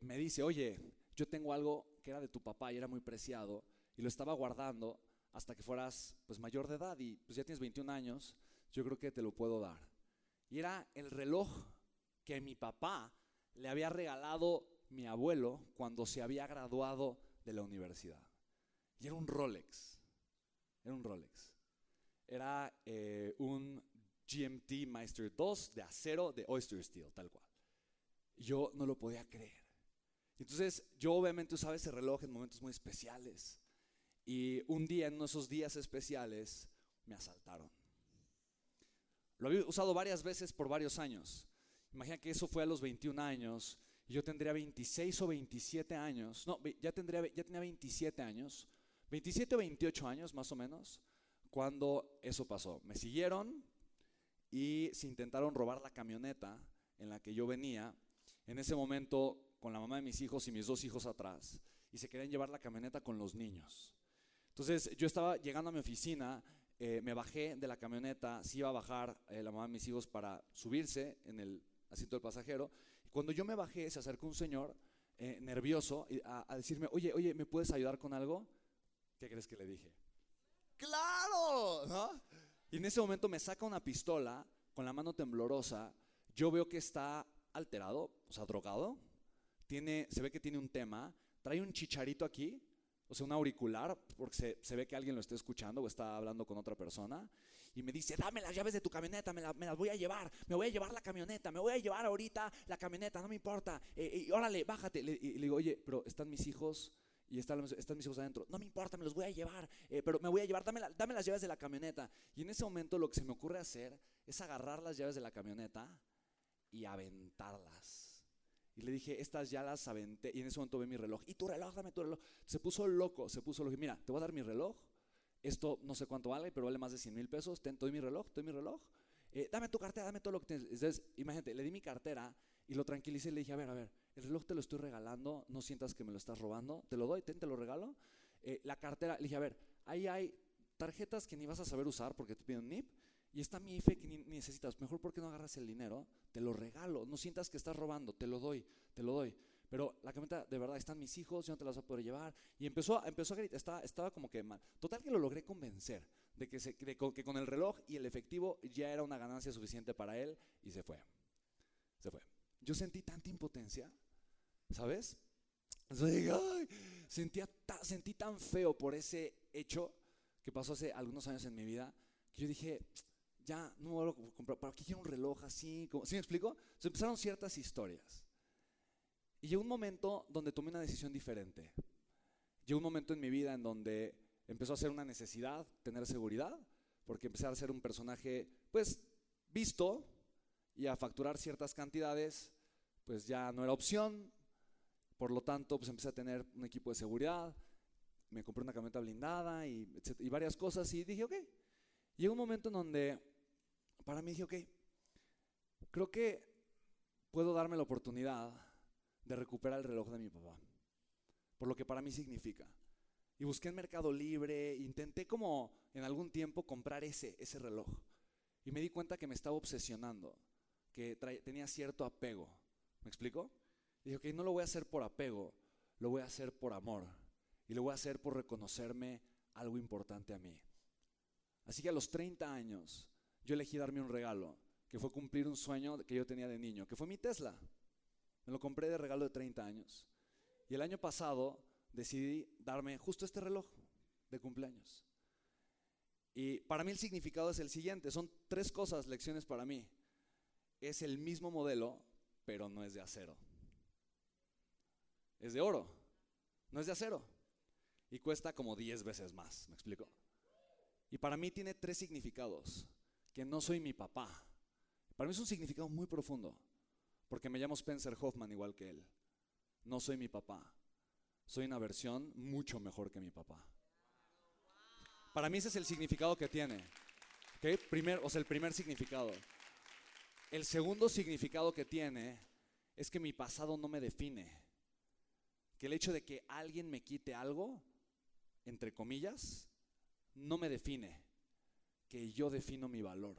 me dice, oye, yo tengo algo que era de tu papá y era muy preciado y lo estaba guardando hasta que fueras pues mayor de edad y pues ya tienes 21 años, yo creo que te lo puedo dar. Y era el reloj que mi papá le había regalado mi abuelo cuando se había graduado de la universidad. Y era un Rolex. Era un Rolex. Era eh, un GMT Meister 2 de acero de Oyster Steel, tal cual. Yo no lo podía creer. Entonces yo obviamente usaba ese reloj en momentos muy especiales. Y un día, en uno de esos días especiales, me asaltaron. Lo había usado varias veces por varios años. Imagina que eso fue a los 21 años y yo tendría 26 o 27 años. No, ya, tendría, ya tenía 27 años. 27 o 28 años más o menos cuando eso pasó. Me siguieron y se intentaron robar la camioneta en la que yo venía. En ese momento con la mamá de mis hijos y mis dos hijos atrás. Y se querían llevar la camioneta con los niños. Entonces yo estaba llegando a mi oficina, eh, me bajé de la camioneta, sí iba a bajar eh, la mamá de mis hijos para subirse en el asiento del pasajero. Y cuando yo me bajé, se acercó un señor eh, nervioso a, a, decirme, oye, oye, ¿me puedes ayudar con algo? ¿Qué crees que le dije? ¡Claro! ¿No? Y en ese momento me saca una pistola con la mano temblorosa. Yo veo que está alterado, o sea, drogado. Tiene, se ve que tiene un tema. Trae un chicharito aquí, o sea, un auricular, porque se, se, ve que alguien lo está escuchando o está hablando con otra persona. Y me dice, dame las llaves de tu camioneta, me, la, me las voy a llevar, me voy a llevar la camioneta, me voy a llevar ahorita la camioneta, no me importa. Eh, órale, bájate. Le, y le digo, oye, pero están mis hijos y están, están, mis hijos adentro. No me importa, me los voy a llevar, eh, pero me voy a llevar, dame, la, dame, las llaves de la camioneta. Y en ese momento lo que se me ocurre hacer es agarrar las llaves de la camioneta y aventarlas. Y le dije, estas ya las aventé. Y en ese momento ve mi reloj. Y tu reloj, dame tu reloj. Se puso loco, se puso loco. Mira, te voy a dar mi reloj. Esto no sé cuánto vale, pero vale más de 100 mil pesos. Ten, doy mi reloj, doy mi reloj. Eh, dame tu cartera, dame todo lo que tienes. Imagínate, le di mi cartera y lo tranquilicé le dije, a ver, a ver, el reloj te lo estoy regalando, no sientas que me lo estás robando, te lo doy, ten, te lo regalo. Eh, la cartera, le dije, a ver, ahí hay tarjetas que ni vas a saber usar porque te piden NIP y está mi IFE que ni necesitas. Mejor porque no agarras el dinero, te lo regalo, no sientas que estás robando, te lo doy, te lo doy. Pero la camioneta, de verdad, están mis hijos, yo no te las voy a poder llevar. Y empezó, empezó a gritar, estaba, estaba como que mal. Total que lo logré convencer de que, se, de que con el reloj y el efectivo ya era una ganancia suficiente para él y se fue. Se fue. Yo sentí tanta impotencia ¿Sabes? sentía sentí tan feo por ese hecho que pasó hace algunos años en mi vida que yo dije, ya no voy a comprar, ¿para qué quiero un reloj así? ¿Sí me explico? Se empezaron ciertas historias. Y llegó un momento donde tomé una decisión diferente. Llegó un momento en mi vida en donde empezó a ser una necesidad tener seguridad, porque empecé a ser un personaje, pues, visto y a facturar ciertas cantidades, pues ya no era opción, por lo tanto, pues empecé a tener un equipo de seguridad, me compré una camioneta blindada y, y varias cosas y dije, ok. Llegó un momento en donde para mí dije, ok, creo que puedo darme la oportunidad de recuperar el reloj de mi papá, por lo que para mí significa. Y busqué en Mercado Libre, intenté como en algún tiempo comprar ese, ese reloj. Y me di cuenta que me estaba obsesionando, que tenía cierto apego. ¿Me explico? Dije, ok, no lo voy a hacer por apego, lo voy a hacer por amor. Y lo voy a hacer por reconocerme algo importante a mí. Así que a los 30 años, yo elegí darme un regalo, que fue cumplir un sueño que yo tenía de niño, que fue mi Tesla. Me lo compré de regalo de 30 años. Y el año pasado decidí darme justo este reloj de cumpleaños. Y para mí el significado es el siguiente, son tres cosas, lecciones para mí. Es el mismo modelo, pero no es de acero es de oro, no es de acero. Y cuesta como 10 veces más, ¿me explico? Y para mí tiene tres significados. Que no soy mi papá. Para mí es un significado muy profundo, porque me llamo Spencer Hoffman igual que él. No soy mi papá. Soy una versión mucho mejor que mi papá. Para mí ese es el significado que tiene. Primer, o sea, el primer significado. El segundo significado que tiene es que mi pasado no me define que el hecho de que alguien me quite algo, entre comillas, no me define, que yo defino mi valor.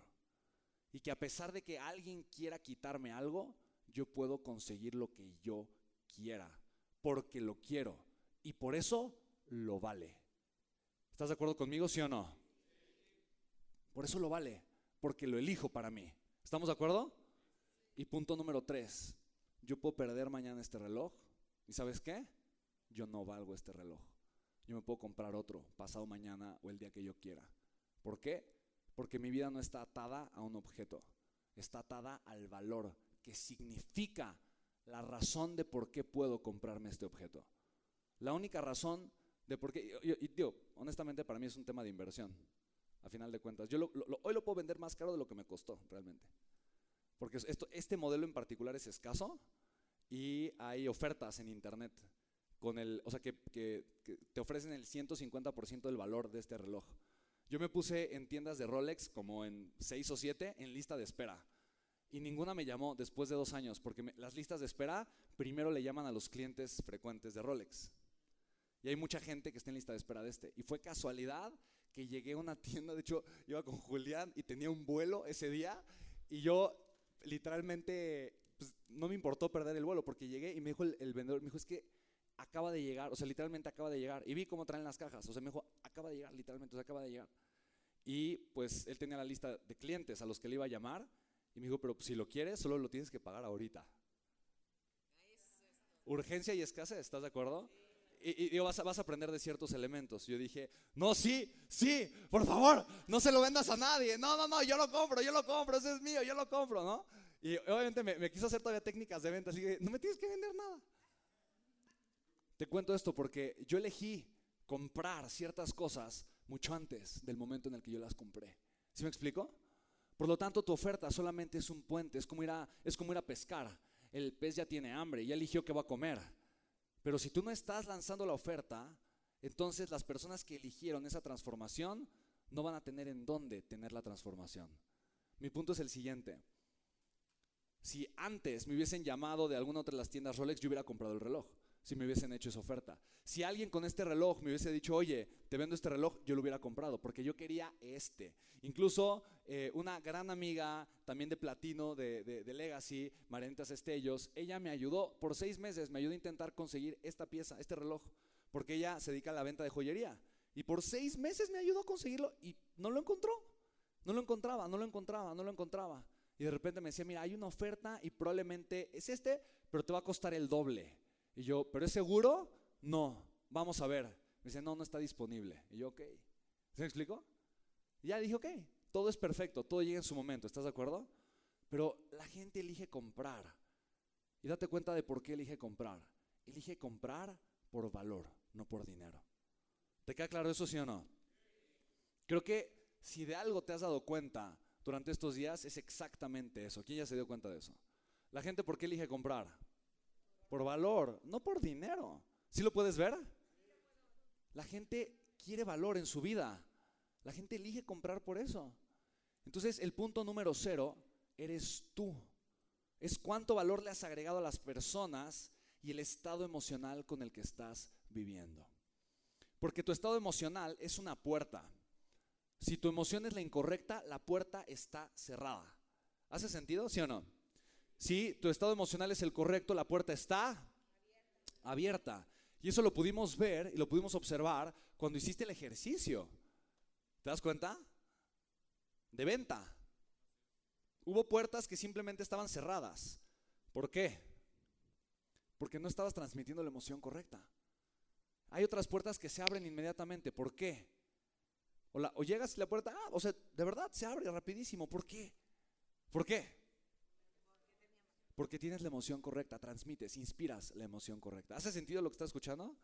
Y que a pesar de que alguien quiera quitarme algo, yo puedo conseguir lo que yo quiera, porque lo quiero y por eso lo vale. ¿Estás de acuerdo conmigo, sí o no? Por eso lo vale, porque lo elijo para mí. ¿Estamos de acuerdo? Y punto número tres, yo puedo perder mañana este reloj y ¿sabes qué? Yo no valgo este reloj. Yo me puedo comprar otro pasado mañana o el día que yo quiera. ¿Por qué? Porque mi vida no está atada a un objeto, está atada al valor que significa la razón de por qué puedo comprarme este objeto. La única razón de por qué, y, digo, honestamente para mí es un tema de inversión, a final de cuentas. Yo hoy lo puedo vender más caro de lo que me costó realmente. Porque esto, este modelo en particular es escaso y hay ofertas en internet con el, o sea, que, que te ofrecen el 150% del valor de este reloj. Yo me puse en tiendas de Rolex como en 6 o 7 en lista de espera. Y ninguna me llamó después de dos años, porque las listas de espera primero le llaman a los clientes frecuentes de Rolex. Y hay mucha gente que está en lista de espera de este. Y fue casualidad que llegué a una tienda, de hecho iba con Julián y tenía un vuelo ese día y yo literalmente pues, no me importó perder el vuelo porque llegué y me dijo el, vendedor, me dijo, es que acaba de llegar, o sea, literalmente acaba de llegar. Y vi cómo traen las cajas, o sea, me dijo, acaba de llegar, literalmente, o sea, acaba de llegar. Y pues él tenía la lista de clientes a los que le iba a llamar y me dijo, pero si lo quieres, solo lo tienes que pagar ahorita. Urgencia y escasez, ¿estás de acuerdo? Y, y vas, a, vas, a, aprender de ciertos elementos. Yo dije, no, sí, sí, por favor, no se lo vendas a nadie. No, no, no, yo lo compro, yo lo compro, ese es mío, yo lo compro, ¿no? Y obviamente me, me quiso hacer todavía técnicas de venta, así que no me tienes que vender nada. Te cuento esto porque yo elegí comprar ciertas cosas mucho antes del momento en el que yo las compré. ¿Sí me explico? Por lo tanto, tu oferta solamente es un puente, es como ir a, es como ir a pescar. El pez ya tiene hambre, ya eligió qué va a comer. Pero si tú no estás lanzando la oferta, entonces las personas que eligieron esa transformación no van a tener en dónde tener la transformación. Mi punto es el siguiente. Si antes me hubiesen llamado de alguna otra de las tiendas Rolex, yo hubiera comprado el reloj si me hubiesen hecho esa oferta. Si alguien con este reloj me hubiese dicho, oye, te vendo este reloj, yo lo hubiera comprado, porque yo quería este. Incluso eh, una gran amiga, también de platino, de, de, Legacy, Marenitas Estellos, ella me ayudó por seis meses, me ayudó a intentar conseguir esta pieza, este reloj, porque ella se dedica a la venta de joyería. Y por seis meses me ayudó a conseguirlo y no lo encontró. No lo encontraba, no lo encontraba, no lo encontraba. Y de repente me decía, mira, hay una oferta y probablemente es este, pero te va a costar el doble. Y yo, ¿pero es seguro? No, vamos a ver. Me dice, no, no está disponible. Y yo, ok. ¿Se me explicó? Y ya dije, ok, todo es perfecto, todo llega en su momento, ¿estás de acuerdo? Pero la gente elige comprar. Y date cuenta de por qué elige comprar. Elige comprar por valor, no por dinero. ¿Te queda claro eso, sí o no? Creo que si de algo te has dado cuenta durante estos días es exactamente eso. ¿Quién ya se dio cuenta de eso? La gente, ¿por qué elige comprar? Por valor, no por dinero. ¿Sí lo puedes ver? La gente quiere valor en su vida. La gente elige comprar por eso. Entonces, el punto número cero eres tú. Es cuánto valor le has agregado a las personas y el estado emocional con el que estás viviendo. Porque tu estado emocional es una puerta. Si tu emoción es la incorrecta, la puerta está cerrada. ¿Hace sentido? ¿Sí o no? Si tu estado emocional es el correcto, la puerta está abierta. Y eso lo pudimos ver y lo pudimos observar cuando hiciste el ejercicio. ¿Te das cuenta? De venta. Hubo puertas que simplemente estaban cerradas. ¿Por qué? Porque no estabas transmitiendo la emoción correcta. Hay otras puertas que se abren inmediatamente. ¿Por qué? O, llegas y la puerta, ah, o sea, de verdad se abre rapidísimo. ¿Por qué? ¿Por qué? Porque tienes la emoción correcta, transmites, inspiras la emoción correcta. ¿Hace sentido lo que estás escuchando?